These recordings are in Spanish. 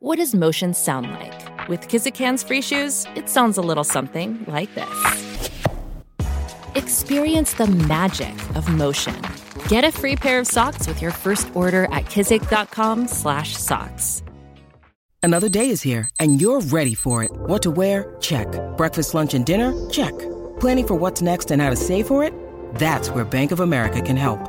What does motion sound like? With Kizikans free shoes, it sounds a little something like this. Experience the magic of motion. Get a free pair of socks with your first order at kizik.com/socks. Another day is here, and you're ready for it. What to wear? Check. Breakfast, lunch, and dinner? Check. Planning for what's next and how to save for it? That's where Bank of America can help.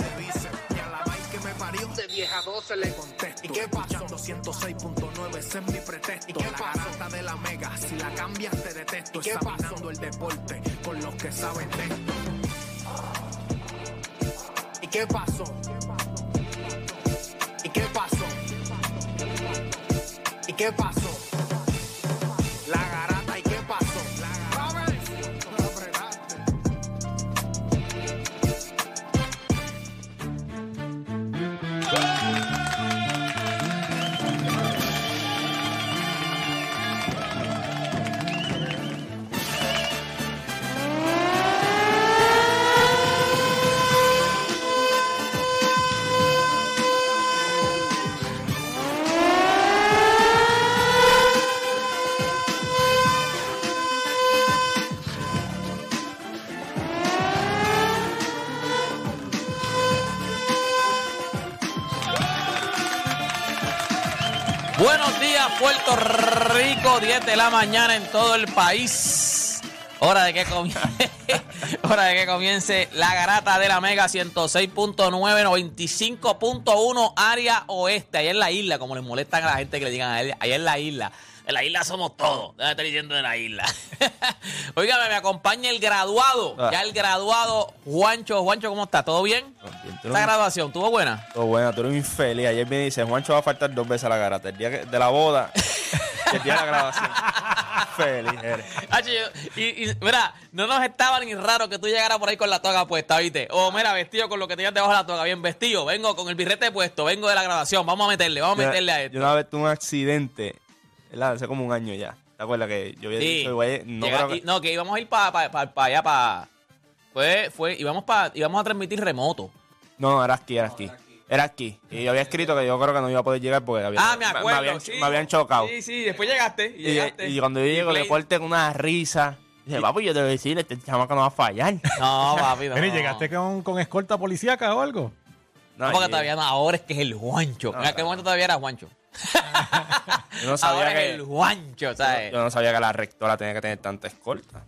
de vieja a 12 le contesto, ¿y qué pasó? 106.9, ese es mi pretexto, ¿y qué la garata de la mega, si la cambias te detesto, ¿Y qué examinando el deporte con los que saben de esto. ¿Y qué pasó? ¿Y qué pasó? ¿Y qué pasó? La Rico, 10 de la mañana en todo el país. Hora de que comience, hora de que comience la garata de la Mega 106.9, 95.1 área oeste. Allá en la isla, como les molestan a la gente que le digan a él, allá en la isla. En la isla somos todos. Debe estar diciendo de la isla. Óigame, me acompaña el graduado. Ah. Ya el graduado, Juancho. Juancho, ¿cómo está? ¿Todo bien? Bien, Esta graduación, ¿tuvo buena? Todo bueno, tú eres infeliz. Ayer me dice, Juancho va a faltar dos veces a la garata. El día de la boda el día de la grabación. Feliz eres. Hacho, yo- y, y, mira, no nos estaba ni raro que tú llegaras por ahí con la toga puesta, ¿viste? O mira, vestido con lo que tenías debajo de la toga, bien vestido. Vengo con el birrete puesto, vengo de la grabación. Vamos a meterle, vamos a meterle a Yo esto. una vez tuve un accidente, ¿verdad? Hace como un año ya. ¿Te acuerdas que yo había Sí. dicho, güey, no Llega- creo que... y- no, que íbamos a ir para allá, para... Fue, fue, íbamos, pa, íbamos a transmitir remoto. No, no, era aquí, era aquí. Era aquí. Y yo había escrito que yo creo que no iba a poder llegar porque había, Ah, me acuerdo. habían, sí. me habían chocado. Sí, sí, después llegaste. Y, Y, llegaste. y cuando yo llego, le corté con una risa. Dije, papi, yo te voy a decir, este chamaco no va a fallar. No, papi, no. Mira, ¿y llegaste con, con escolta policíaca o algo? No, No, porque y- todavía no, ahora es que es el Juancho. en aquel momento todavía era Juancho. Yo no sabía ahora que... es el Juancho, ¿sabes? Yo no sabía que la rectora tenía que tener tanta escolta.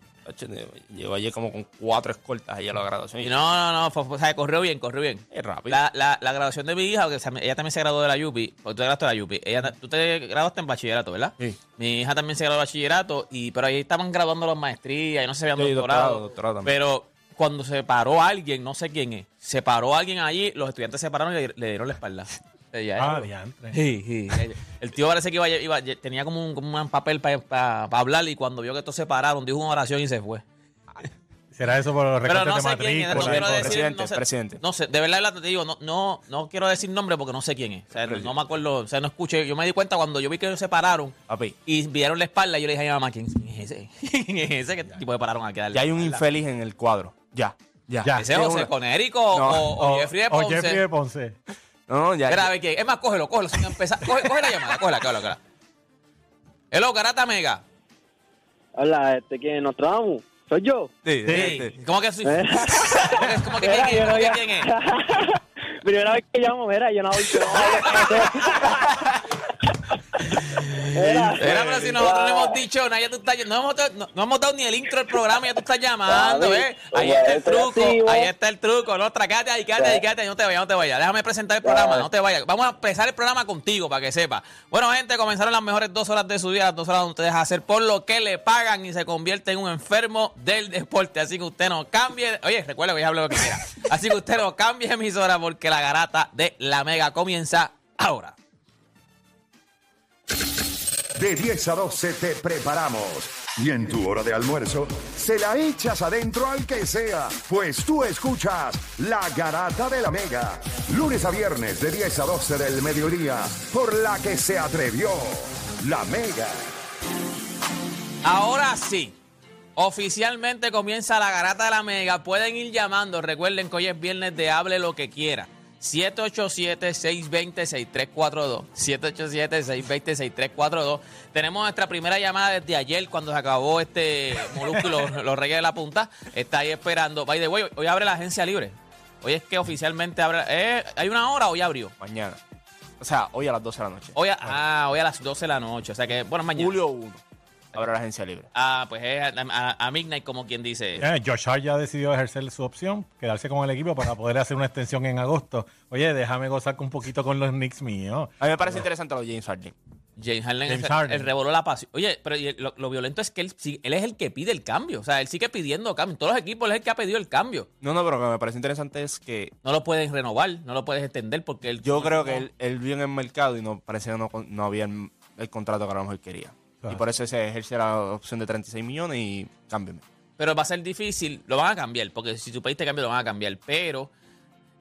Llegó allí como con cuatro escoltas allí a la graduación. Y Y no, no, no, fue- fue- o sea, corrió bien, corrió bien. Es rápido. La, la, la graduación de mi hija, porque se- ella también se graduó de la UPI, porque tú te graduaste de la UPI. Ella, tú te graduaste en bachillerato, ¿verdad? Sí. Mi hija también se graduó de bachillerato, y, pero ahí estaban graduando las maestrías y no se habían Sí, doctorado. doctorado, pero cuando se paró alguien, no sé quién es, se paró alguien allí, los estudiantes se pararon y le, le dieron la espalda. Ah, diantre. Sí, sí. El- El tío parece que iba, iba- tenía como un, como un papel para hablar y cuando vio que estos se pararon, dijo una oración y se fue. ¿Será eso por los Pero recortes no de sé quién es, no matrícula? quiero decir, Presidente, no sé, presidente. No sé, de verdad te digo, no, no, no quiero decir nombre porque no sé quién es. O sea, no, no me acuerdo, o sea, no escuché. Yo me di cuenta cuando yo vi que ellos se pararon Papi, y vieron la espalda, yo le dije a mi mamá, ¿quién, es ese? ¿Quién es ese que tipo de pararon aquí? a darle ya hay un infeliz en el cuadro. Ya, ya. Ya. ¿Ese Sí, José una- Conérico No, o, o Jeffrey de o Ponce? Jeffrey de Ponce. No, ya. Espera, a ver quién. Es más, cógelo, cógelo sin empezar. Coge, coge la llamada, cógela, cógela, cógela. Hello, Garata Mega. Hola, este, ¿quién? ¿Nostradamus? ¿Soy yo? Sí, Sí. sí. ¿Cómo que soy? Eh. ¿Cómo que, que quién es? yo no ¿Cómo que quién es? Primera vez que llamo, mira, yo no voy no Era, pero si nosotros le hemos dicho, no, ya tú estás, no, hemos, no, no hemos dado ni el intro del programa, ya tú estás llamando, ¿eh? Ahí está el truco, ahí está el truco. No, quédate ahí, quédate ahí, quédate ahí, no te vayas, no te vayas. Déjame presentar el programa, no te vayas. Vamos a empezar el programa contigo para que sepa. Bueno, gente, comenzaron las mejores dos horas de su vida, las dos horas donde usted deja hacer por lo que le pagan y se convierte en un enfermo del deporte. Así que usted no cambie. Oye, recuerda que ya hablo lo que quiera. Así que usted no cambie emisora porque la garata de la mega comienza ahora. De 10 a 12 te preparamos. Y en tu hora de almuerzo, se la echas adentro al que sea, pues tú escuchas La Garata de la Mega. Lunes a viernes de 10 a 12 del mediodía, por la que se atrevió La Mega. Ahora sí. Oficialmente comienza la garata de la mega. Pueden ir llamando. Recuerden que hoy es viernes de hable lo que quiera. 787-620-6342. 787-620-6342. Tenemos nuestra primera llamada desde ayer cuando se acabó este molusco y los, los reyes de la punta. Está ahí esperando. By the way, hoy, hoy abre la agencia libre. Hoy es que oficialmente abre. eh, ¿Hay una hora o ya abrió? Mañana. O sea, hoy a las 12 de la noche. Hoy a, ah, hoy a las 12 de la noche. O sea que, bueno, mañana. Julio 1. Habrá la agencia libre. Ah, pues es a, a- a midnight, como quien dice. Eh, Josh Hart ya decidió ejercer su opción, quedarse con el equipo para poder hacer una extensión en agosto. Oye, déjame gozar un poquito con los Knicks míos. A mí me parece interesante lo de James Harden. James Harden, James es- Harden. el revoló la pasión. Oye, pero lo, lo violento es que él, sí- él es el que pide el cambio. O sea, él sigue pidiendo cambio. En todos los equipos él es el que ha pedido el cambio. No, no, pero lo que me parece interesante es que No lo puedes renovar, no lo puedes extender porque él. yo creo que él, él vio en el mercado y no parecía que no, no había el, el contrato que a lo mejor quería. Claro. Y por eso se ejerce la opción de 36 millones y cámbiame. Pero va a ser difícil, lo van a cambiar, porque si tú pediste cambio lo van a cambiar. Pero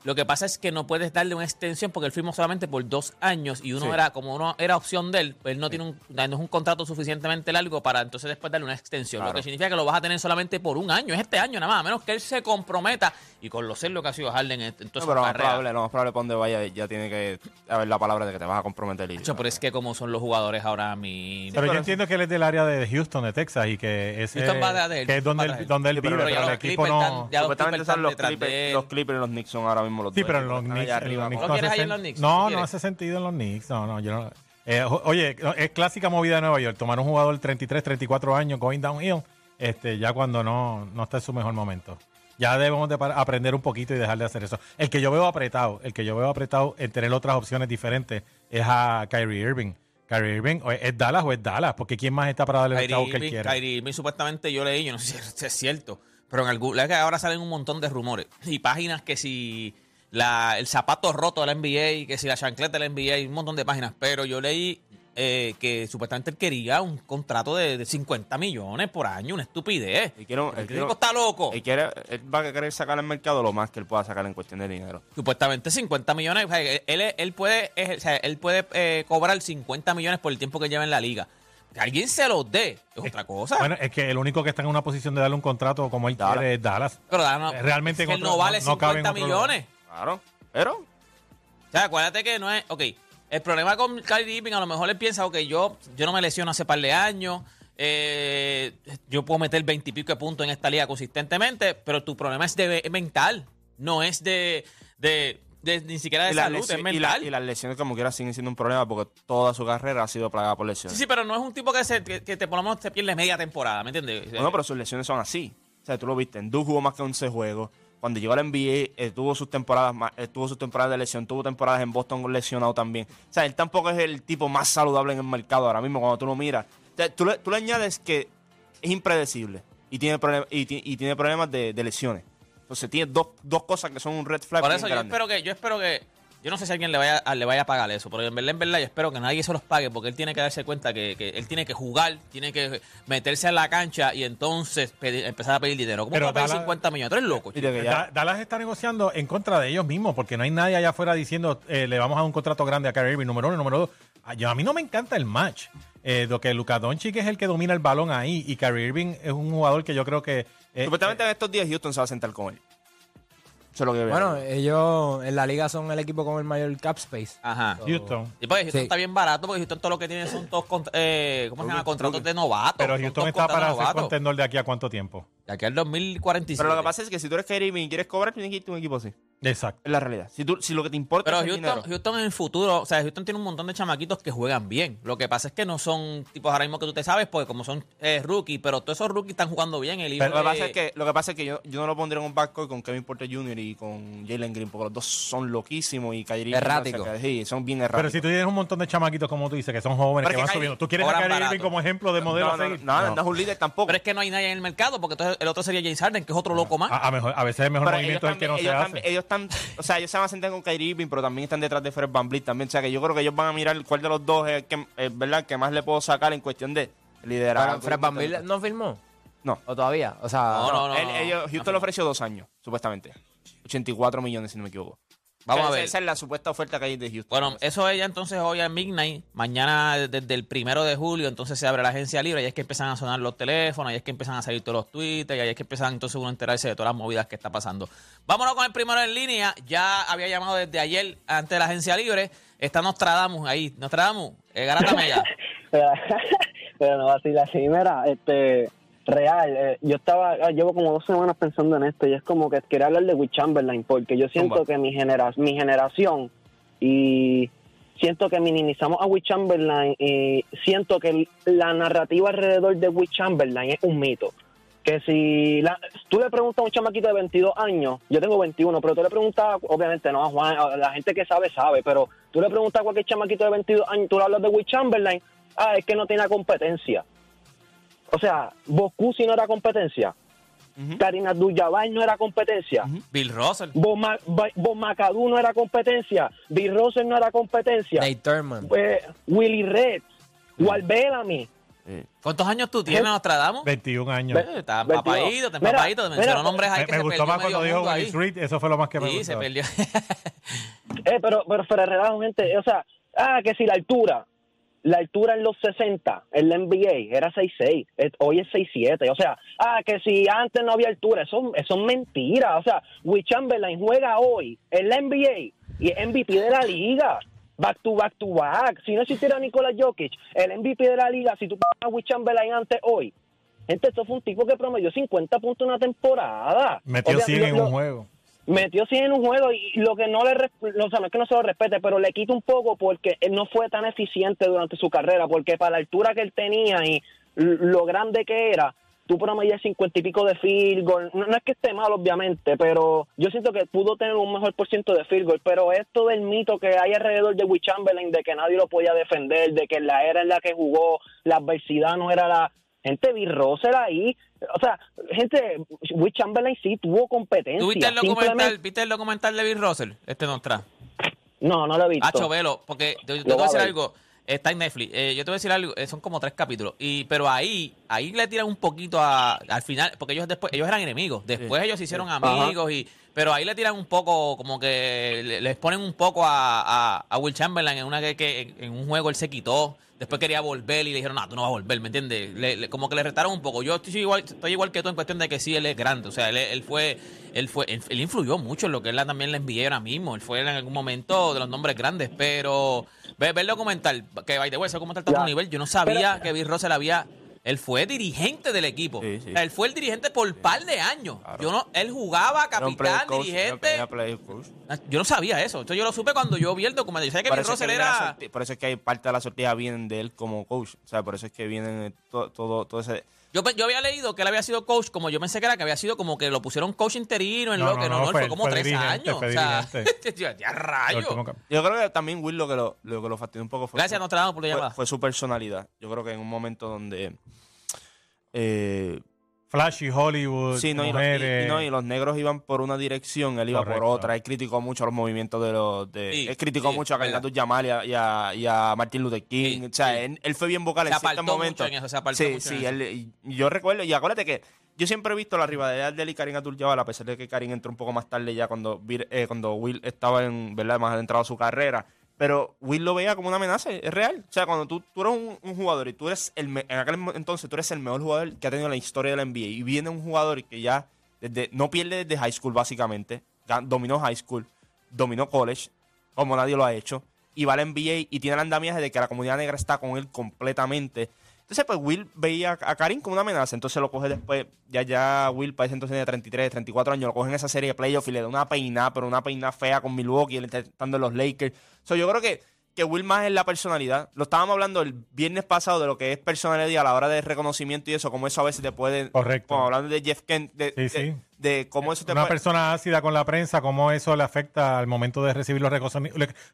lo que pasa es que no puedes darle una extensión porque él firmó solamente por dos años y uno Sí. era, como uno era opción de él, él no tiene un, no es un contrato suficientemente largo para entonces después darle una extensión. Lo que significa que lo vas a tener solamente por un año, es este año nada más, a menos que él se comprometa y con lo ser lo que ha sido Harden en, en toda No, su pero lo más probable, lo más probable para donde vaya ya tiene que haber la palabra de que te vas a comprometer. Y, pero es que como son los jugadores ahora mismo. Pero yo entiendo que él es del área de Houston, de Texas, y que ese Houston va de él, que es donde él, él. donde él Sí, pero vive, ya pero el los equipo no... están- ya los Clippers son están los Clippers, él. los Clippers y los Knicks son ahora mismo los Sí, dos pero en los Knicks, allá en arriba. los Knicks ¿No no quieres hace ahí en sen- los Knicks? No, ¿No no quieres? hace sentido en los Knicks. No, no, yo no. Eh, oye, es clásica movida de Nueva York. Tomar un jugador de 33, 34 años, going downhill, este, ya cuando no, no está en su mejor momento. Ya debemos de aprender un poquito y dejar de hacer eso. El que yo veo apretado, el que yo veo apretado en tener otras opciones diferentes es a Kyrie Irving. Kyrie Irving, o es Dallas o es Dallas, porque ¿quién más está para darle el chavo que él quiera? Kyrie Irving, supuestamente yo leí, yo no sé si es cierto, pero en algún, la que ahora salen un montón de rumores y páginas que si la, el zapato roto de la NBA, que si la chancleta de la NBA, un montón de páginas, pero yo leí eh, que supuestamente él quería un contrato de, de 50 millones por año, una estupidez. Y quiero- el tipo está loco. Él, quiere, él va a querer sacar al mercado lo más que él pueda sacar en cuestión de dinero. Supuestamente 50 millones. o sea, él, él puede, él puede eh, cobrar 50 millones por el tiempo que lleva en la liga. Que alguien se los dé es otra cosa. Bueno, es que el único que está en una posición de darle un contrato como él Dallas. quiere es Dallas. pero da- no- realmente es que él no vale no- no cabe en 50 otro lugar. millones. Claro. Pero O sea, acuérdate que no es. Ok, el problema con Kyrie Irving, a lo mejor él piensa, ok, yo, yo no me lesiono hace par de años. eh, yo puedo meter 20 y pico de puntos en esta liga consistentemente, pero tu problema es de mental. No es de. de, de- ni siquiera de y, salud, lesión- es y la- mental. y las lesiones como quiera siguen siendo un problema porque toda su carrera ha sido plagada por Sí, lesiones. sí, pero no es un tipo que, se, que, que te, por lo menos te pierde media temporada, ¿me entiendes? Bueno, pero sus lesiones son así. O sea, tú lo viste, en Duke jugó más que 11 juegos. Cuando llegó a la NBA, eh, tuvo sus temporadas eh, tuvo sus temporadas de lesión, tuvo temporadas en Boston lesionado también. O sea, él tampoco es el tipo más saludable en el mercado ahora mismo cuando tú lo miras. O sea, tú, le, tú le añades que es impredecible y tiene, y, ti- y tiene problemas de, de lesiones. Entonces tiene dos, dos cosas que son un red flag. Por eso yo grande. espero que, yo espero que, yo no sé si alguien le vaya, a- le vaya a pagar eso, pero en verdad, en verdad, yo espero que nadie se los pague porque él tiene que darse cuenta que, que él tiene que jugar, tiene que meterse en la cancha y entonces pedir- empezar a pedir dinero. ¿Cómo Pero va a pedir Dallas- 50 millones? Tú eres loco, Da- Dallas está negociando en contra de ellos mismos, porque no hay nadie allá afuera diciendo eh, le vamos a dar un contrato grande a Kyrie Irving, número uno, número dos. A, yo- a mí no me encanta el match. Eh, lo que Luka Doncic es el que domina el balón ahí y Kyrie Irving es un jugador que yo creo que eh, Supuestamente en estos días Houston se va a sentar con él. Eso es lo que veo. Bueno, ellos en la liga son el equipo con el mayor cap space. Ajá. Houston. Y pues Houston Sí. está bien barato porque Houston todo lo que tiene son todos, cont- eh, ¿cómo se llama? Contratos de novatos. Pero Son Houston todos está contratos para ser novatos. contendor de aquí a cuánto tiempo. De aquí al 2047. Pero lo que pasa es que si tú eres Kyrie Irving y quieres cobrar, tienes que irte a un equipo así. Exacto. Es la realidad. Si, tú, si lo que te importa Pero es el Houston, dinero. Houston en el futuro, o sea, Houston tiene un montón de chamaquitos que juegan bien. Lo que pasa es que no son tipos ahora mismo que tú te sabes, porque como son eh, rookies, pero todos esos rookies están jugando bien. El Pero lo que pasa es que, lo que, pasa es que yo, yo no lo pondría en un backcourt con Kevin Porter Jr. y con Jalen Green, porque los dos son loquísimos y Kyrie Irving, Errático. o sea, que sí, son bien Pero erráticos. si tú tienes un montón de chamaquitos, como tú dices, que son jóvenes, Pero que van subiendo. ¿Tú quieres a Kyrie. Irving como ejemplo de modelo no, a no, seguir? no, no, no es un líder tampoco. Pero es que no hay nadie en el mercado, porque entonces el otro sería James Harden, que es otro loco más. A, a mejor- a veces el mejor Pero movimiento es el que no se ellos, hace. también- ellos están, o sea, ellos se van a sentar con Kyrie Irving, pero también están detrás de Fred Van Vliet también. O sea, que yo creo que ellos van a mirar cuál de los dos es el que, es verdad, que más le puedo sacar en cuestión de liderazgo. Pero Fred Van Vliet no firmó. No. ¿O todavía? O sea, No, no, no. Él- ellos- Houston le ofreció dos años, supuestamente. 84 millones, si no me equivoco. Vamos a ver. Esa es la supuesta oferta que hay de Houston. Bueno, eso es ya entonces hoy a Midnight. Mañana, desde el primero de julio, entonces se abre la agencia libre. Y es que empiezan a sonar los teléfonos, y es que empiezan a salir todos los tweets, y ahí es que empiezan entonces uno a enterarse de todas las movidas que está pasando. Vámonos con el primero en línea. Ya había llamado desde ayer antes de la agencia libre. Está Nostradamus ahí. Nostradamus, eh, Garata Mella. Pero no así la mira, este real, eh, yo estaba, ah, llevo como dos semanas pensando en esto y es como que quería hablar de Will Chamberlain porque yo siento que mi, genera mi generación y siento que minimizamos a Will Chamberlain y siento que la narrativa alrededor de Will Chamberlain es un mito. Que si la- tú le preguntas a un chamaquito de 22 años, yo tengo 21, pero tú le preguntas, obviamente no a Juan, a la gente que sabe, sabe, pero tú le preguntas a cualquier chamaquito de 22 años, tú le hablas de Will Chamberlain, ah, es que no tiene competencia. O sea, Boscusi no era competencia. Karina Abdul-Jabbar no era competencia. Bill Russell. Ma- Macadou no era competencia. Bill Russell no era competencia. Nate Thurman. Eh, Willie Red. Walt Bellamy. ¿Cuántos años tú tienes, Nostradamus? 21 años. Ve- Está 22. empapadito, está Mira, empapadito. Te mencionó nombres ahí Me, que me se gustó más cuando dijo. Willis Reed. Eso fue lo más que me Sí, gustó. se perdió. Eh, pero, pero relajo, gente. O sea, ah, que si la altura. La altura en los 60, en la NBA, era 6'6. eh, Hoy es 6'7. O sea, ah, que si antes no había altura. Eso, eso es mentira. O sea, Will Chamberlain juega hoy en la NBA y es MVP de la liga. Back to back to back. Si no existiera Nikola Jokic, el MVP de la liga, si tú pones a Will Chamberlain antes hoy. Gente, esto fue un tipo que promedió 50 puntos en una temporada. Metió O sea, 100 lo- en un juego. Metió 100 en un juego y lo que no le res- o sea, no es que no se lo respete, pero le quita un poco porque él no fue tan eficiente durante su carrera, porque para la altura que él tenía y lo grande que era, tú promedias 50 y pico de field goal. No, no es que esté mal, obviamente, pero yo siento que pudo tener un mejor por ciento de field goal, pero esto del mito que hay alrededor de Will de que nadie lo podía defender, de que la era en la que jugó, la adversidad no era la... Gente, Bill Russell ahí, o sea, gente, Will Chamberlain sí tuvo competencia. ¿Tú viste el documental, viste el documental de Bill Russell? Este Nostra. No, no lo he visto. Hacho, velo, porque yo, yo te voy a decir algo. Está en Netflix. Eh, yo te voy a decir algo. eh, son como tres capítulos. Y, pero ahí, ahí le tiran un poquito a, al final, porque ellos después, ellos eran enemigos. Después ellos se hicieron amigos y, pero ahí le tiran un poco, como que le- les ponen un poco a, a, a Will Chamberlain en una que, que en un juego él se quitó. Después quería volver y le dijeron, no, tú no vas a volver, ¿me entiendes? Le- le- como que le retaron un poco. Yo estoy igual, estoy igual que tú en cuestión de que sí, él es grande. O sea, él, él fue, él fue, él, él influyó mucho en lo que él también le envié ahora mismo. Él fue en algún momento de los nombres grandes, pero ve, ve el documental, que by the way, ese documental está a un nivel. Yo no sabía Pero- que Bill Russell había. Él fue dirigente del equipo. Sí, sí. O sea, él fue el dirigente por par de años. Yo no, él jugaba capitán, coach, dirigente. coach. Yo no sabía eso. Entonces yo lo supe cuando yo vi el documental. Yo sabía que Por que Russell era. por eso es que hay parte de la sortija vienen de él como coach. O sea, por eso es que vienen todo, todo, todo ese... Yo, yo había leído que él había sido coach, como yo pensé que era que había sido como que lo pusieron coach interino en No, lo que no, no, fue, fue- como fue tres años. o sea, ya, ya rayo. Yo creo que también Will lo que lo, lo que lo fastidió un poco fue, Gracias, Nostradamus, por la fue, llamada. fue su personalidad. Yo creo que en un momento donde... Eh, Flashy, Hollywood, sí, no y, los, y- mujeres. y no, y los negros iban por una dirección, él iba Correcto. por otra. Él criticó mucho los movimientos de los... De, Sí, él criticó sí, mucho a. Carlos Yamal y a, y, a, y a Martin Luther King. Sí, o sea, sí. él, él fue bien vocal Se en ciertos momentos. en eso, se apartó sí, mucho sí, en él- y yo recuerdo, y acuérdate que yo siempre he visto la rivalidad de él y Karim Abdul-Jabbar, a pesar de que Karim entró un poco más tarde ya cuando, Vir- eh, cuando Will estaba en, ¿verdad? más adentrado a su carrera. Pero Will lo veía como una amenaza, es real. O sea, cuando tú, tú eres un, jugador y tú eres el en aquel entonces tú eres el mejor jugador que ha tenido la historia de la NBA y viene un jugador que ya desde, no pierde desde high school básicamente, dominó high school, dominó college, como nadie lo ha hecho, y va a la NBA y tiene el andamiaje de que la comunidad negra está con él completamente. Entonces, pues Will veía a Karim como una amenaza. Entonces lo coge después. Ya, ya Will para ese entonces tenía 33, 34 años. Lo coge en esa serie de playoffs y le da una peinada, pero una peinada fea con Milwaukee. Estando en los Lakers. So, yo creo que, que Will más es la personalidad. Lo estábamos hablando el viernes pasado de lo que es personalidad a la hora de reconocimiento y eso, como eso a veces te puede. Correcto. Como hablando de Jeff Kent, de, Sí, de- sí. De cómo eso te Una persona ácida con la prensa, cómo eso le afecta al momento de recibir los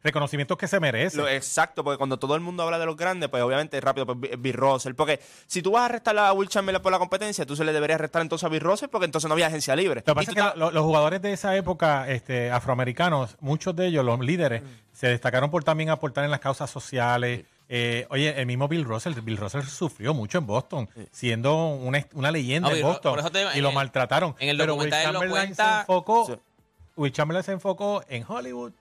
reconocimientos que se merece. Lo- exacto, porque cuando todo el mundo habla de los grandes, pues obviamente rápido, pues Bi- Bill Russell. Porque si tú vas a arrestar a Will Chamberlain por la competencia, tú se le deberías arrestar entonces a Bill Russell porque entonces no había agencia libre. Lo que pasa es que lo- los jugadores de esa época este, afroamericanos, muchos de ellos, los líderes, se destacaron por también aportar en las causas sociales. Eh, oye, el mismo Bill Russell, Bill Russell sufrió mucho en Boston, siendo una, una leyenda No, en Bill Boston. por eso te digo, y en lo el- maltrataron. en el Pero Will documental él lo Chamberlain se cuenta- enfocó, Sí. Will Chamberlain se enfocó en Hollywood,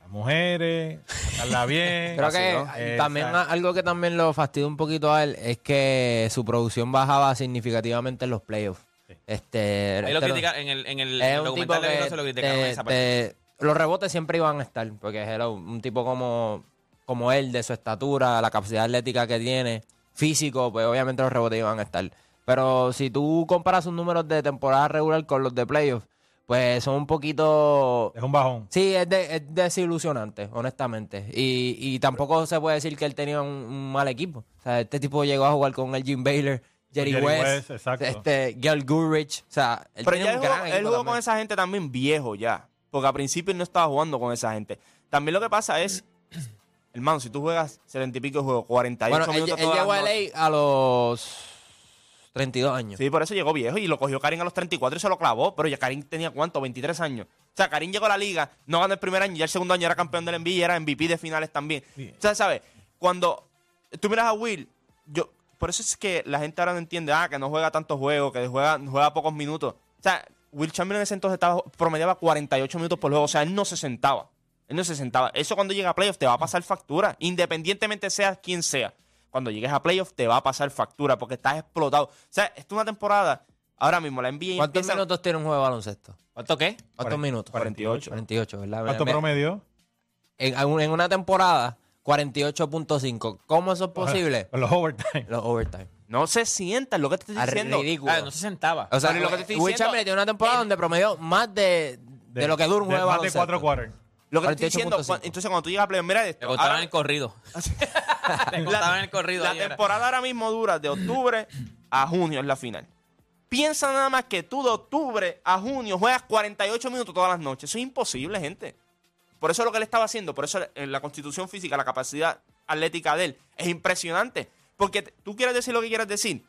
las mujeres, tratarla bien. Creo que ¿no? Eh, también a- algo que también lo fastidia un poquito a él es que su producción bajaba significativamente en los playoffs. Este, Ahí lo este critica, en el, en el, es el un tipo documental de que Bill se lo criticaron en te- esa parte. te- los rebotes siempre iban a estar, porque era un tipo como, como él, de su estatura, la capacidad atlética que tiene, físico, pues obviamente los rebotes iban a estar. Pero si tú comparas sus números de temporada regular con los de playoffs, pues son un poquito... es un bajón. Sí, es, de- es desilusionante, honestamente. Y, y tampoco se puede decir que él tenía un, un mal equipo. O sea, este tipo llegó a jugar con el Jim Baylor, Jerry, Jerry West, West, exacto. este, Gail Gurrich. O sea, él Pero él jugó, él jugó con esa gente también viejo ya. Porque al principio él no estaba jugando con esa gente. También lo que pasa es, hermano, si tú juegas 70 y pico juegos, 48 Bueno, él, minutos él todas llegó a LA a los 32 años. Sí, por eso llegó viejo y lo cogió Karim a los 34 y se lo clavó. Pero ya Karim tenía cuánto, 23 años. O sea, Karim llegó a la liga, no ganó el primer año, ya el segundo año era campeón del NBA y era MVP de finales también. O sea, ¿sabes? Cuando tú miras a Will, yo, por eso es que la gente ahora no entiende, ah, que no juega tantos juegos, que juega, juega pocos minutos. O sea, Will Chamberlain en ese entonces estaba, promediaba 48 minutos por juego, o sea, él no se sentaba. Él no se sentaba. Eso cuando llega a playoffs te va a pasar factura, independientemente seas quien sea. Cuando llegues a playoffs te va a pasar factura porque estás explotado. O sea, esto es una temporada, ahora mismo la NBA ¿Cuántos empieza- minutos tiene un juego de baloncesto? ¿Cuánto qué? ¿Cuántos minutos? 48. 48, ¿verdad? ¿Cuánto Me- promedio? En, en una temporada, 48.5. ¿Cómo eso es posible? Los overtime. Los overtime. No se sientan, lo que te estoy Ah, diciendo. ridículo. Ah, no se sentaba. O sea, Pero lo que te estoy diciendo- Chamberlain tiene una temporada donde promedió más de, de, lo que dura un de- juego de Más de baloncesto. cuatro quarters. Lo que te estoy diciendo, 48.5. cuan- entonces cuando tú llegas a playoffs, mira Le esto. contaban ahora- el corrido. Le contaban el corrido. La ahí era. temporada ahora mismo dura de octubre a junio, es la final. Piensa nada más que tú de octubre a junio juegas 48 minutos todas las noches. Eso es imposible, gente. Por eso es lo que él estaba haciendo. Por eso en la constitución física, la capacidad atlética de él es impresionante. Porque t- tú quieres decir lo que quieres decir.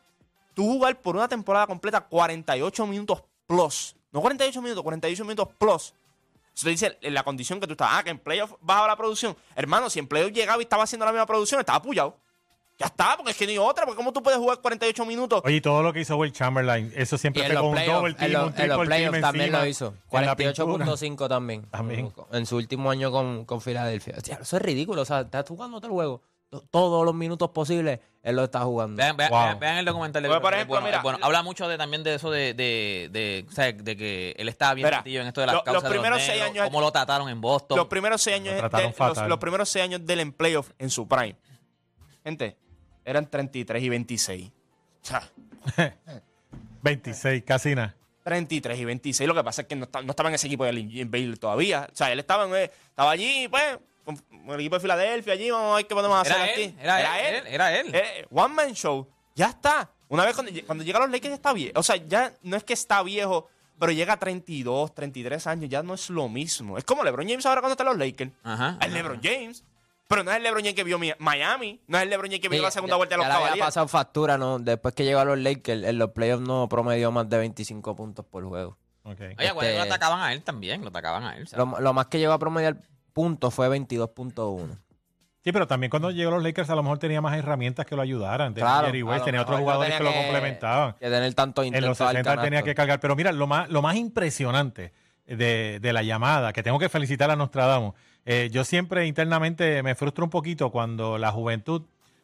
Tú jugar por una temporada completa 48 minutos plus. No 48 minutos, 48 minutos plus. Eso te dice en la condición que tú estás. Ah, que en playoff bajaba la producción. Hermano, si en playoff llegaba y estaba haciendo la misma producción, estaba apoyado. Ya está, porque es que ni otra. Porque ¿cómo tú puedes jugar 48 minutos? Oye, y todo lo que hizo Will Chamberlain, eso siempre en fue los con un double en team, los- un en triple los team playoffs también encima, lo hizo. en la pintura. 48.5 también. También. En su último año con, con Filadelfia. Hostia, eso es ridículo. O sea, estás jugando todo el juego. To- Todos los minutos posibles, él lo está jugando. Vean, vean, Wow. vean- vean el documental de Bill por ejemplo, bueno, mira, bueno. habla mucho de también de eso de, de, de, o sea, de que él estaba bien metido en esto de las lo- los causas de los primeros seis negros, años- cómo lo trataron en Boston. Los primeros seis años, Lo de, trataron los, primeros seis años del en playoff en su prime. Gente, eran 33 y 26. O sea, 26, casi nada. 33 y 26. Lo que pasa es que no, está- no estaba en ese equipo de Baylor todavía. O sea, él estaba, en, eh, estaba allí, pues, con, con el equipo de Filadelfia, allí, vamos a ver qué podemos hacer Era aquí. él, era él, era él. Eh, one Man Show. Ya está. Una vez cuando, cuando llega a los Lakers ya está viejo. O sea, ya no es que está viejo, pero llega a 32, 33 años. Ya no es lo mismo. Es como LeBron James ahora cuando está en los Lakers. Ajá. Es LeBron James. Pero no es el LeBron James que vio Mi- Miami. No es el LeBron James que vio Sí, la segunda ya- vuelta de los ya le había Cavaliers. pasado factura, ¿no? Después que llegó a los Lakers, en los playoffs no promedió más de 25 puntos por juego. Ok. Oye, este- lo atacaban a él también, lo atacaban a él. Lo, lo más que llegó a promediar puntos fue 22.1. Sí, pero también cuando llegó los Lakers a lo mejor tenía más herramientas que lo ayudaran. Tenía Claro, Jerry West, tenía otros jugadores que lo complementaban. Que tener tanto En los al 60 él tenía que cargar. Pero mira, lo más, lo más impresionante de, de la llamada, que tengo que felicitar a Nostradamus, eh, yo siempre internamente me frustro un poquito cuando la juventud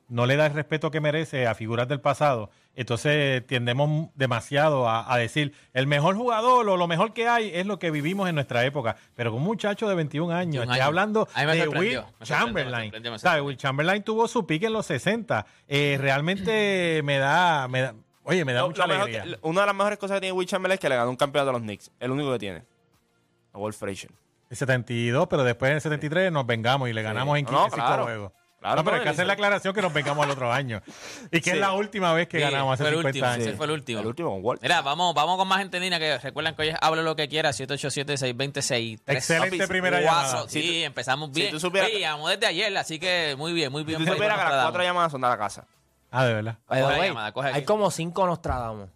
no le da el respeto que merece a figuras del pasado, entonces tendemos demasiado a, a decir el mejor jugador o lo mejor que hay es lo que vivimos en nuestra época. Pero con un muchacho de 21 años, 21 estoy hablando de Will Chamberlain. Will Chamberlain tuvo su pique en los 60. Eh, realmente me da, me da, oye, me da Lo- mucha lo alegría. que- una de las mejores cosas que tiene Will Chamberlain es que le ganó un campeonato a los Knicks. El único que tiene. A Wolf Frazier. El 72, pero después en el 73 nos vengamos y le ganamos en No, 15 no, claro. juegos. Claro, no, pero hay que hacer la aclaración que nos vengamos al otro año. Y que Sí. es la última vez que Sí, ganamos hace fue el 50 último, años. ese fue el último. El último con Wolf. Mira, vamos, vamos con más gente en línea que recuerden que hoy es hable lo que quiera, 787-620-63. Excelente Papi, primera Guaso, llamada. Sí, Si tú- empezamos si bien. tú supieras- Sí, llamamos desde ayer, así que muy bien, muy bien. Si tú supieras que las cuatro llamadas son de la casa. Ah, de verdad. The Coge way, llamada, coge hay aquí. como cinco Nostradamus.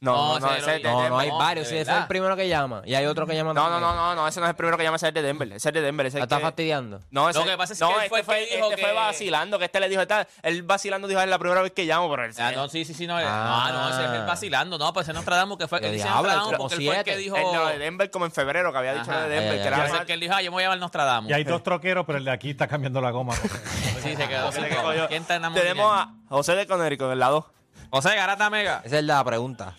No, No, no, no, ese es de No, no, hay no, varios. Sí, ese es el primero que llama. Y hay otro que llama No, no, también. no, no, no, ese no es el primero que llama, ese es el de Denver. Ese es el de Denver. Ese ¿Me es estás que- fastidiando? No, ese, Lo que pasa es no, que él este fue el fue, que dijo este fue que- vacilando, que este le dijo, esta, él vacilando dijo, es la primera vez que llamo, pero él Ah, no, sí, sí, sí, no, Ah. no, no, ese es el vacilando, no, pues ese Nostradamus que fue, Qué él dice diablo, Nostradamus como porque él fue el que siete. dijo, el de lo de Denver como en febrero, que había dicho Ajá, lo de Denver, ya, que ya, era ya. Más- que él dijo, ah, yo me voy a llevar Nostradamus. Y hay dos troqueros, pero el de aquí está cambiando la goma. Sí, se quedó que le sin cogió. ¿Quién está enamorado? Tenemos a José de Conérico en el lado. José Garata Mega. Esa es la pregunta.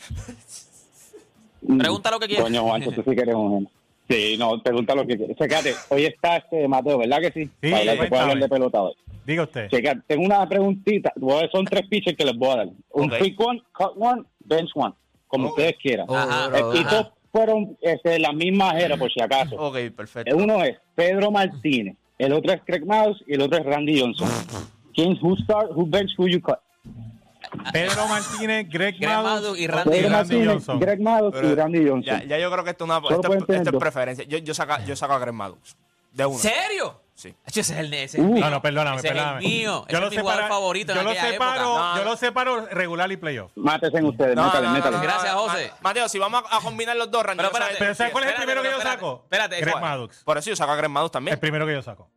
Pregunta lo que quieras. Coño, Juancho, tú sí que eres un genio. Sí, no, pregunta lo que quieras. Fíjate, hoy está este Mateo, ¿verdad que sí? Sí, Para hablar- se puede hablar de pelota hoy. Diga usted. Checa, tengo una preguntita. Son tres pitches que les voy a dar. Un Ok. pick one, cut one, bench one. Como ustedes quieran. Ajá, bro, y ajá. todos fueron este, las mismas eras, por si acaso. Ok, perfecto. Uno es Pedro Martínez, el otro es Craig Mouse y el otro es Randy Johnson. ¿Quién, who start, who bench, who you cut? Pedro Martínez, Greg Greg Maddux Maddux y Randy Pedro Randy Martínez, Johnson. Greg Mouse y Randy Johnson. Ya, ya yo creo que esto, es una, esto, esto es preferencia. Yo, yo, saca, yo saco a Greg Maddux. De una. ¿Serio? Sí. Ese es el, ese es Uh. mío. No, no, perdóname, Ese perdóname. es el mío. Ese Yo es lo mi jugador separo, favorito en yo lo separo, época. yo lo separo regular y playoff. Mátense ustedes, No, métale, no, no, métale. no, Gracias, José. Ma- Mateo, si vamos a, a combinar los dos, Randy Pero Johnson- espérate. Pero ¿sabes cuál es el primero que yo saco? espérate, Greg. Maddux. Por eso yo saco a Greg Maddux también. El primero que yo saco.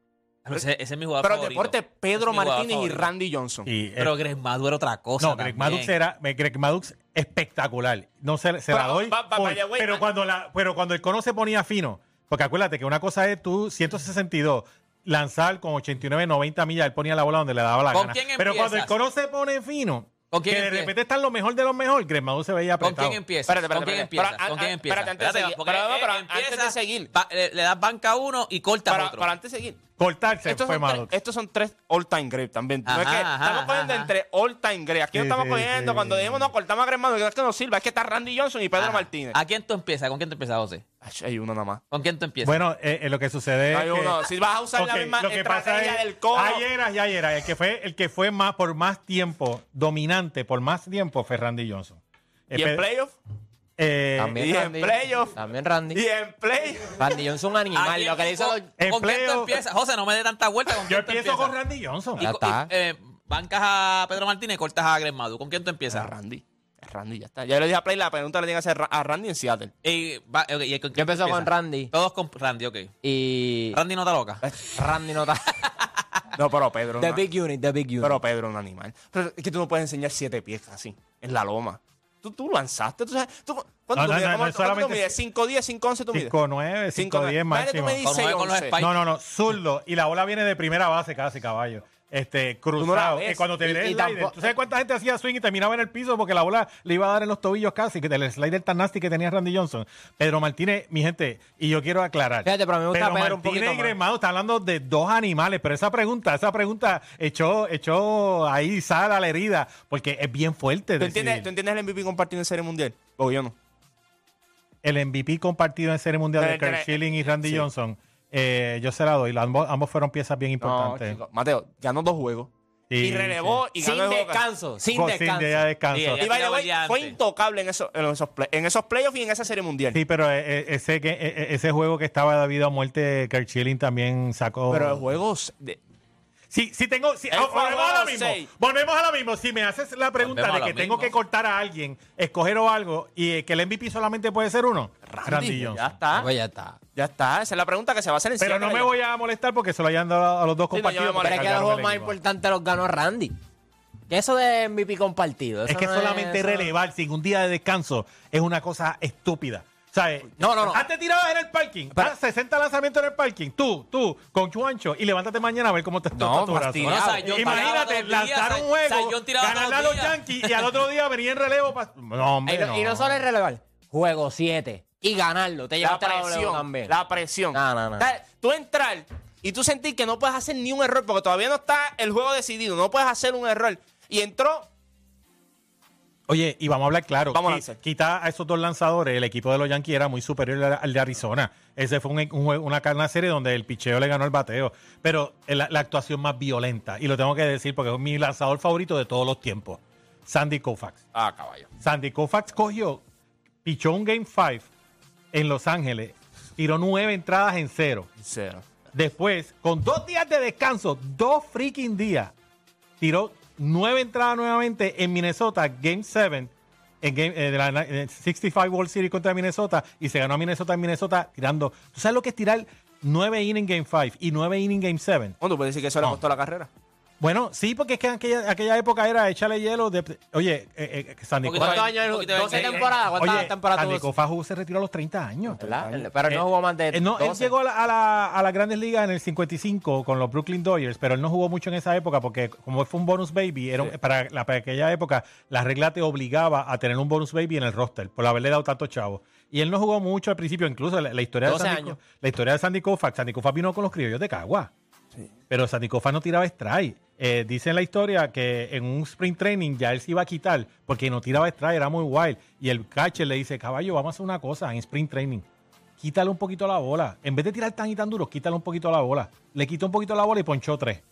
Pero ese, ese es mi jugador Pero el favorito. deporte, Pedro es Martínez y. Randy Johnson. Y, eh, Pero Greg Maddux era otra cosa no, Greg. Maddux era, Greg Maddux espectacular. No se, se la doy. va- va- por- vaya, güey, pero cuando la, pero cuando el cono se ponía fino, porque acuérdate que una cosa es tú 162 lanzar con 89, 90 millas, él ponía la bola donde le daba la ¿Con gana. quién Pero cuando el cono se pone fino, ¿Con quién que de empieza? repente está en lo mejor de lo mejor, Greg Maddux se veía ¿Con apretado. quién empieza? Espérate, espérate, ¿Con quién empieza? Pero, ¿Con quién empieza? espérate, antes de seguir. porque Pero, eh, pero empieza, antes de seguir. le, le das banca a uno y cortas Para, otro. para antes de seguir. Cortarse Estos fue son, tres, Maddux. estos son tres all-time great también. No es Ajá, que ajá, estamos cogiendo ajá. entre all-time great. Aquí no estamos sí, cogiendo. sí. Cuando dijimos no, cortamos a Greg Maddux, que es que no sirva. Es que está Randy Johnson y Pedro Ajá. Martínez. ¿A quién tú empiezas? ¿Con quién tú empiezas, José? Ay, Hay uno nada más. ¿Con quién tú empiezas? Bueno, eh, eh, lo que sucede Hay es que- uno. Si vas a usar la Ok, misma lo que pasa estrategia es, del cono. Y hay eras. El que fue, el que fue más por más tiempo dominante, por más tiempo, fue Randy Johnson. Y en playoff. eh, También y en Randy. playoff. También Randy. Y en playoff. Randy Johnson un ¿A animal. quién- Lo que le hizo a con, los- En ¿con quién tú empiezas? José, no me dé tanta vuelta. ¿Con yo quién tú empiezo empiezas? con Randy Johnson. Y Ya co- está. y, eh, bancas a Pedro Martínez y cortas a Greg Maddux. ¿Con quién tú Es empiezas? Randy. Randy, ya está. Ya le dije a Play, la pregunta le tiene que hacer a Randy en Seattle. Y, va- ¿y con quién Yo empiezo tú con empiezas? Randy. Todos con Randy, ok. Y Randy no está loca. Randy no está. No, pero Pedro. The no. Big Unit, The Big Unit. Pero Pedro es un animal. Pero es que tú no puedes enseñar siete pies así, en la loma. Tú, tú lanzaste, tú sabes. Tú, ¿Cuánto No, tú no, mides? no, ¿Cómo- no cuánto tú solamente- mides? ¿5, 10, 5, 11 tú mides? 5'9, 5'10 Imagínate, tú máximo. me dices Con nueve con los 11. spikes. No, no, no, zurdo. Y la bola viene de primera base casi, caballo. Este, no cruzado. Que cuando te Y- el y slider, ¿tú sabes cuánta gente hacía swing y terminaba en el piso porque la bola le iba a dar en los tobillos casi? Que el slider tan nasty que tenía Randy Johnson. Pedro Martínez, mi gente, y yo quiero aclarar. Fíjate, pero me gusta Pedro un Martínez poquito y más. Gremado está hablando de dos animales, pero esa pregunta, esa pregunta echó, echó ahí sal a la herida porque es bien fuerte. ¿Tú entiendes, ¿Tú entiendes el MVP compartido en Serie Mundial? O yo no. el MVP compartido en Serie Mundial de Kurt Schilling y Randy sí. Johnson. Eh, yo se la doy. Ambos, ambos fueron piezas bien No, importantes. chico. Mateo, ganó dos juegos. Sí, y relevó y Sin ganó descanso. Sin Sin descanso. día de descanso. Sí, Y día fue antes. intocable en, eso- en esos, play- en esos playoffs y en esa Serie Mundial. Sí, pero eh, eh, ese, que, ese juego que estaba de vida o muerte, Kurt Schilling también sacó. Pero juegos de, Sí, sí tengo. sí, ah, a volvemos a lo juego mismo. seis. Volvemos a lo mismo. Si me haces la pregunta Volvemos a de que tengo mismo. que cortar a alguien, escoger o algo, y eh, que el MVP solamente puede ser uno, Randy, Ya Johnson. está. Pues ya está. Ya está. Esa es la pregunta que se va a hacer en Pero no me voy a molestar porque se lo hayan dado a los dos Sí, no, yo me Pero es que los juegos más importantes los ganó Randy. Que eso de MVP compartido. Es eso que no solamente eso- relevar sin un día de descanso es una cosa estúpida. ¿Sabes? No, no, no. Hazte tiradas en el parking. Pero- Haz 60 lanzamientos en el parking. Tú, tú, con Chuancho. Y levántate mañana a ver cómo te No, está tu brazo. fastidiado. Sayón Imagínate, días, lanzar un Say- juego, Sayón tiraba ganarle a los los días. Yankees y al otro día venir en relevo. pa- No, hombre, Y no, no. y no solo es relevar, juego 7 y ganarlo. Te La llevaste la presión. también. La presión. No, no, no. O sea, Tú entrar y tú sentir que no puedes hacer ni un error porque todavía no está el juego decidido. No puedes hacer un error. Y entró. Oye, y vamos a hablar claro. Vamos a. Quita a esos dos lanzadores. El equipo de los Yankees era muy superior al- de Arizona. Ese fue un, un juego- una, una serie donde el picheo le ganó el bateo. Pero la, la actuación más violenta, y lo tengo que decir porque es mi lanzador favorito de todos los tiempos, Sandy Koufax. Ah, caballo. Sandy Koufax cogió, pichó un Game 5 en Los Ángeles, tiró nueve entradas en cero. Cero. Después, con dos días de descanso, dos freaking días, tiró nueve entradas nuevamente en Minnesota, Game 7, en game, eh, de la na- eh, 65 World Series contra Minnesota, y se ganó a Minnesota en Minnesota tirando. ¿Tú sabes lo que es tirar nueve innings Game 5 y nueve innings Game 7? Bueno, tú puedes decir que eso le No. costó la carrera. Bueno, sí, porque es que en aquella, aquella época era échale hielo. De, oye, eh, eh, Sandy Un poquito Koufax- ¿Cuántos años? poquito de- 12 eh, eh, temporadas. ¿Cuántas temporadas Sandy tuvo? Koufax se retiró a los 30 años. ¿Verdad? Pero él no jugó más de Eh, no, él 12. llegó a, la- a la- a las grandes ligas en el 55 con los Brooklyn Dodgers, pero él no jugó mucho en esa época porque como fue un bonus baby, era para, la- para aquella época la regla te obligaba a tener un bonus baby en el roster por haberle dado tanto chavo. Y él no jugó mucho al principio, incluso la, la historia, de 12 Sandy, la historia de Sandy Koufax. Sandy Koufax vino con los criollos de Cagua. Pero Sandy Koufax no tiraba strike. Eh, dice en la historia que en un sprint training ya él se iba a quitar porque no tiraba strike, era muy wild. Y el catcher le dice, caballo, vamos a hacer una cosa en sprint training. Quítale un poquito la bola. En vez de tirar tan y tan duro, quítale un poquito la bola. Le quitó un poquito la bola y ponchó tres.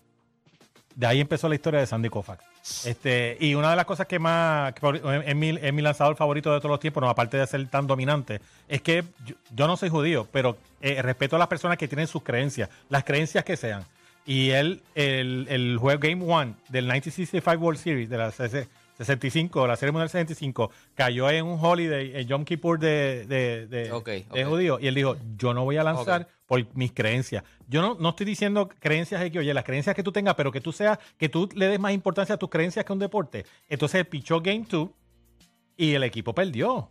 De ahí empezó la historia de Sandy Koufax. Este, y una de las cosas que más que es, mi, es mi lanzador favorito de todos los tiempos, no, aparte de ser tan dominante, es que yo, yo no soy judío, pero eh, respeto a las personas que tienen sus creencias, las creencias que sean. Y él, el, el juego Game One del 1965 World Series, de la CC 65, la Serie Mundial 65, cayó en un holiday, en Yom Kippur de, de, de, Ok, de ok. judío. Y él dijo, yo no voy a lanzar Ok. Por mis creencias. Yo no, no estoy diciendo creencias de que, oye, las creencias que tú tengas, pero que tú seas, que tú le des más importancia a tus creencias que a un deporte. Entonces él pichó Game 2 y el equipo perdió.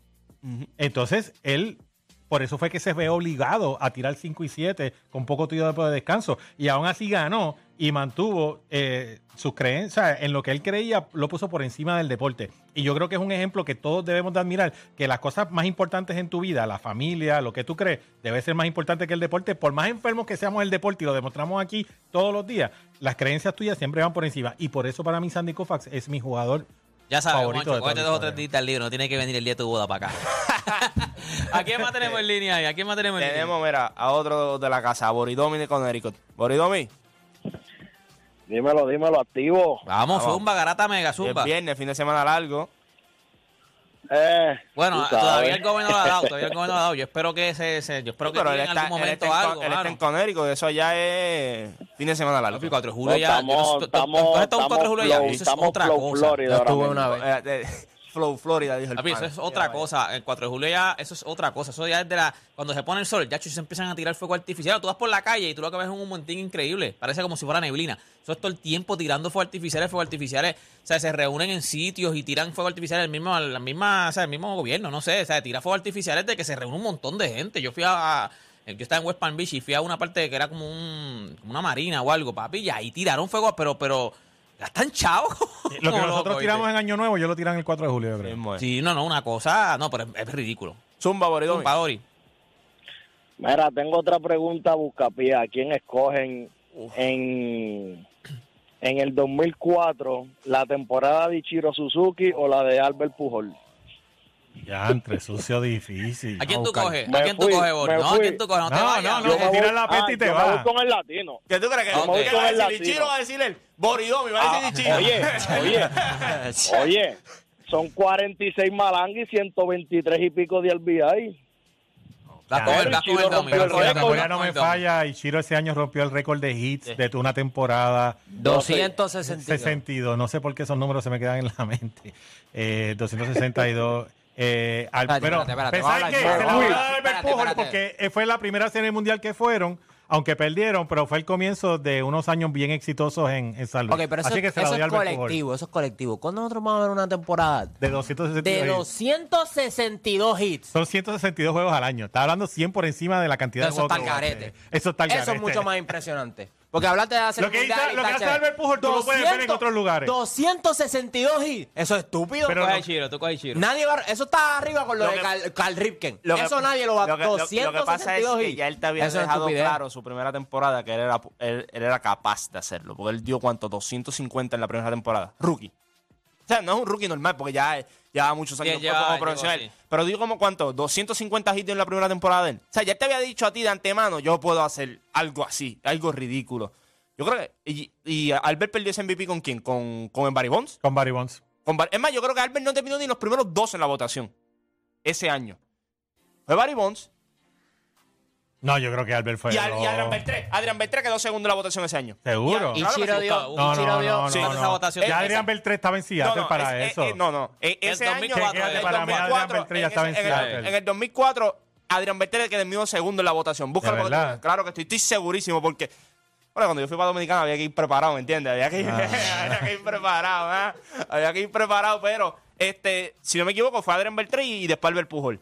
Entonces él, por eso fue que se ve obligado a tirar 5 y 7 con poco tiempo de descanso. Y aún así ganó y mantuvo eh, sus creencias en lo que él creía, lo puso por encima del deporte. Y yo creo que es un ejemplo que todos debemos de admirar, que las cosas más importantes en tu vida, la familia, lo que tú crees, debe ser más importante que el deporte. Por más enfermos que seamos el deporte, y lo demostramos aquí todos los días, las creencias tuyas siempre van por encima. Y por eso para mí Sandy Koufax es mi jugador Ya sabes, favorito Juancho, de dos o tres días al libro, no tiene que venir el día de tu boda para acá. ¿A quién más tenemos en línea ahí? ¿A quién más tenemos en línea? Tenemos, mira, a otro de la casa, Boridomi de Connecticut. Boridomi, Dímelo, dímelo, activo. Vamos, Vamos. Zumba, garata mega, Zumba. viernes, fin de semana largo. Eh, Bueno, todavía el gobierno lo ha dado, todavía el gobierno lo ha dado. Yo espero que se, se- yo espero que él en está, algún él momento en, algo, él está en. Connecticut, eso ya es fin de semana largo. Papi, 4 de julio No, ya. estamos, estamos, entonces está un 4 de julio ya. flow, Eso es estamos otra flow. Florida. Eh, eh, dijo el Papi, eso es otra cosa. El 4 de julio ya, eso es otra cosa. Eso ya es de la. Cuando se pone el sol, ya se empiezan a tirar fuego artificial. Tú vas por la calle y tú lo que ves es un montín increíble. Parece como si fuera neblina. Eso es todo el tiempo tirando fuego artificiales, fuego artificiales. O sea, se reúnen en sitios y tiran fuego artificiales el mismo, la misma, o sea, el mismo gobierno, no sé. O sea, tira fuego artificiales de que se reúne un montón de gente. Yo fui a. a- yo estaba en West Palm Beach y fui a una parte que era como, un, como una marina o algo, papi. Y ahí tiraron fuego, pero, pero. Gastan chavos. Lo que nosotros loco, tiramos en Año Nuevo, yo lo tiran el 4 de julio, yo creo. Mismo es. Sí, no, no, una cosa. No, pero es, es ridículo. Zumba, Boridomi. Zumba, Ori. Mira, tengo otra pregunta, Buscapié. ¿A quién escogen en, en el 2004 la temporada de Ichiro Suzuki o la de Albert Pujol? Ya, entre sucio difícil. ¿A quién tú coges? ¿A quién tú coges, Boris? No, ¿a quién tú coges? No, te No, vayas. no, no, te la pesta ah, y te vas. voy con el latino. ¿Qué tú crees? que Ok. ¿Qué va a decir? Latino. Ichiro va a decir él. Boridomi va a decir Ah, Ichiro. oye, oye, oye, son 46 malangas y 123 y pico de RBI. El, el el la el memoria no me el falla, Ichiro ese año rompió el récord de hits de una temporada. 262. 62, no sé por qué esos números se me quedan en la mente. Eh, 262. Eh, al- Espérate, pero espérate, hablar- Se la voy a dar porque eh, fue la primera serie mundial que fueron. aunque perdieron, pero fue el comienzo de unos años bien exitosos en, en San Luis. Ok, pero eso, Así que se la eso doy es colectivo, eso es colectivo. ¿Cuándo nosotros vamos a ver una temporada De 262 de hits. 262 hits? Son 162 juegos al año. Está hablando 100 por encima de la cantidad Eso de está juegos. al que garete. jugaste. Eso está al Eso es mucho más impresionante. Porque hablaste de hacer Lo que hizo- y lo que está hace. Albert Pujol, tú lo puedes ver en otros lugares. 262 hits. Eso es estúpido. Pero Tú no- coges Chiro, tú coges Chiro. Nadie va, eso está arriba con lo, Lo de que- Carl, Carl Ripken. Lo que- eso nadie lo va a lo que, lo- lo que 262 pasa es que ya él te había Eso dejado estupidez. claro su primera temporada que él era, él, él era capaz de hacerlo. Porque él dio cuánto, 250 en la primera temporada. Rookie. O sea, no es un rookie normal porque ya lleva muchos años Sí, lleva- como profesional. sí. Pero digo como cuánto, 250 hits en la primera temporada de él. O sea, ya te había dicho a ti de antemano, yo puedo hacer algo así, algo ridículo. Yo creo que. Y, y Albert perdió ese MVP con quién? Con, con Barry Bonds. Con Barry Bonds. Con Bar- es más, yo creo que Albert no terminó ni los primeros dos en la votación. Ese año. Fue Barry Bonds No, yo creo que Albert fue. y, Al- y Adrian Beltré. Adrian Beltré quedó segundo en la votación ese año. ¿Seguro? Y- Y Claro que Chiro sí, dio, y No, Chiro no, dio- no, Sí, no, esa no. votación. Ya Adrian Beltré estaba en Seattle para es- eso. es- no, no. E- El ese 2004, año. que- que en para mí Adrian 2004, Beltré ya en estaba en ese- en el- Seattle. En el 2004, Adrian Beltré quedó en mismo segundo en la votación. Busca ¿De la verdad? votación. Claro que estoy, estoy segurísimo porque. Bueno, cuando yo fui para Dominicana había que ir preparado, ¿me entiendes? Había que ir, Ah. había que ir preparado, ¿ah? Había que ir preparado, pero, este, si no me equivoco, fue Adrian Beltré y después Albert Pujol.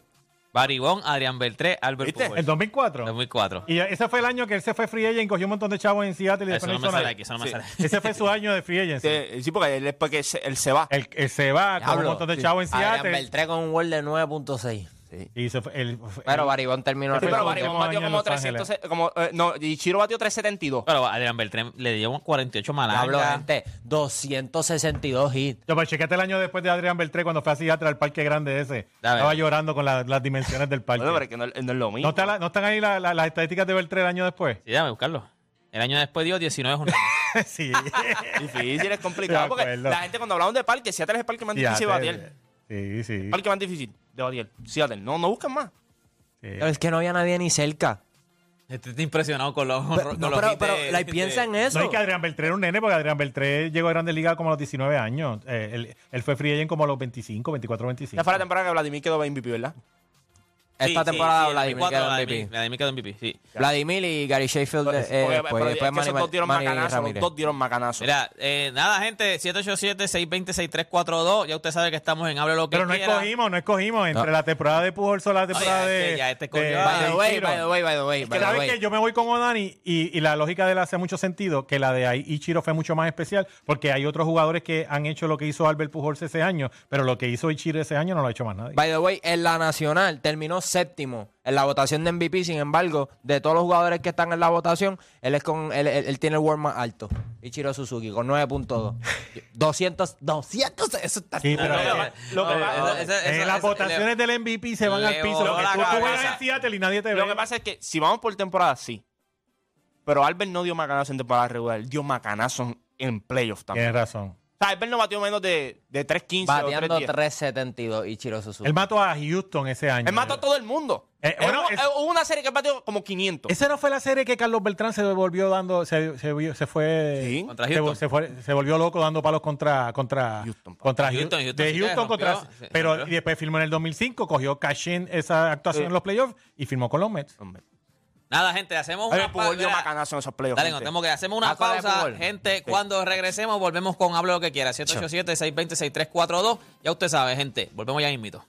Baribón, Adrián Beltré, Albert ¿Viste? Pujol. ¿En 2004? 2004. Y ese fue el año que él se fue free agent y cogió un montón de chavos en Seattle y Eso después no no me sale aquí, eso no me Sí. sale. Ese fue su año de free agency. Sí, sí, porque él, porque se- él se va. Él, él se va con un montón de sí. chavos en Seattle. Beltré con un World de 9.6. Y se fue, él- Pero Baribón terminó Sí, Sí, pero últimos batió como Los 300, como, eh, no, y Chiro batió 372. Pero Adrián Beltré le dio 48 Hablo, malancas. gente. 262 hits. Yo, pues, chequete el año después de Adrián Beltré cuando fue a Seattle al parque grande ese. Estaba llorando con la- las dimensiones del parque. Bueno, pero es que no, no es lo mismo. ¿No, está la- no están ahí la- la- las estadísticas de Beltré el año después? Sí, déjame buscarlo. El año después dio 19 jornadas. sí. Difícil, es complicado. Porque la gente cuando hablamos de parque, Seattle es el parque más difícil de batir. Sí, sí. El parque más difícil de. Seattle. No, no buscan más. sí. Pero es que no había nadie ni cerca. Estoy impresionado con los, con Pero, los no, pero, hits de- pero, like, de- piensa en No, eso. es que Adrián Beltré era un nene, porque Adrián Beltré llegó a Grandes Ligas como a los 19 años. Eh, él, él fue free agent como a los 25, 24, 25. Ya fue la temporada que Vladimir quedó MVP, ¿verdad? Esta sí, temporada sí, Vladimir 2004, quedó Vladimir, MVP. Vladimir quedó MVP, sí. Vladimir y Gary Sheffield Porque- eh, porque- después, pero después es que Manny, esos dos dieron macanazo, los dos dieron macanazo. Mira, eh, nada, gente, 787-620-6342. Ya usted sabe que estamos en Hable lo que Pero no quiera. escogimos, no escogimos. Entre No. la temporada de Pujol y la temporada Oye, es que de. ya este a- By the way, by the way, by the way, Que by the sabes way. que yo me voy con Odani y, y la lógica de él hace mucho sentido que la de Ichiro fue mucho más especial porque hay otros jugadores que han hecho lo que hizo Albert Pujols ese año, pero lo que hizo Ichiro ese año no lo ha hecho más nadie. By the way, en la nacional terminó séptimo en la votación de MVP. Sin embargo, de todos los jugadores que están en la votación, él es con él, él- él tiene el WAR más alto. Ichiro Suzuki con 9.2. 200, 200, eso está Sí, pero las votaciones del MVP se van al piso. Lo que la tú, tú cabeza. juegas en Seattle y nadie te ve. Lo que pasa es que si vamos por temporada, sí. Pero Albert no dio macanazo en temporada regular, dio macanazo en playoffs también. Tienes razón. O sea, Albert no batió menos de, de 3.15 o bateando 3.10. 372 Ichiro Suzuki. Él mató a Houston ese año. Él mató a todo el mundo. Eh, Él bueno, hubo, es- eh, hubo una serie que batió como 500. Esa no fue la serie que Carlos Beltrán se volvió dando, se, se, vio- se fue, Sí. Contra se, Houston. se fue- se volvió loco dando palos contra, contra Houston, contra Houston, Houston de sí que Houston rompió, contra, sí, pero rompió. y después firmó en el 2005, cogió cash in esa actuación Sí. en los playoffs y firmó con los Mets. Hombre. Nada, gente, hacemos una pausa. macanazo en esos playoffs. Dale, gente. tenemos que hacemos una de pausa, gente. Cuando regresemos, volvemos con Hable lo que quiera. 787-620-6342. Ya usted sabe, gente. Volvemos ya mismito.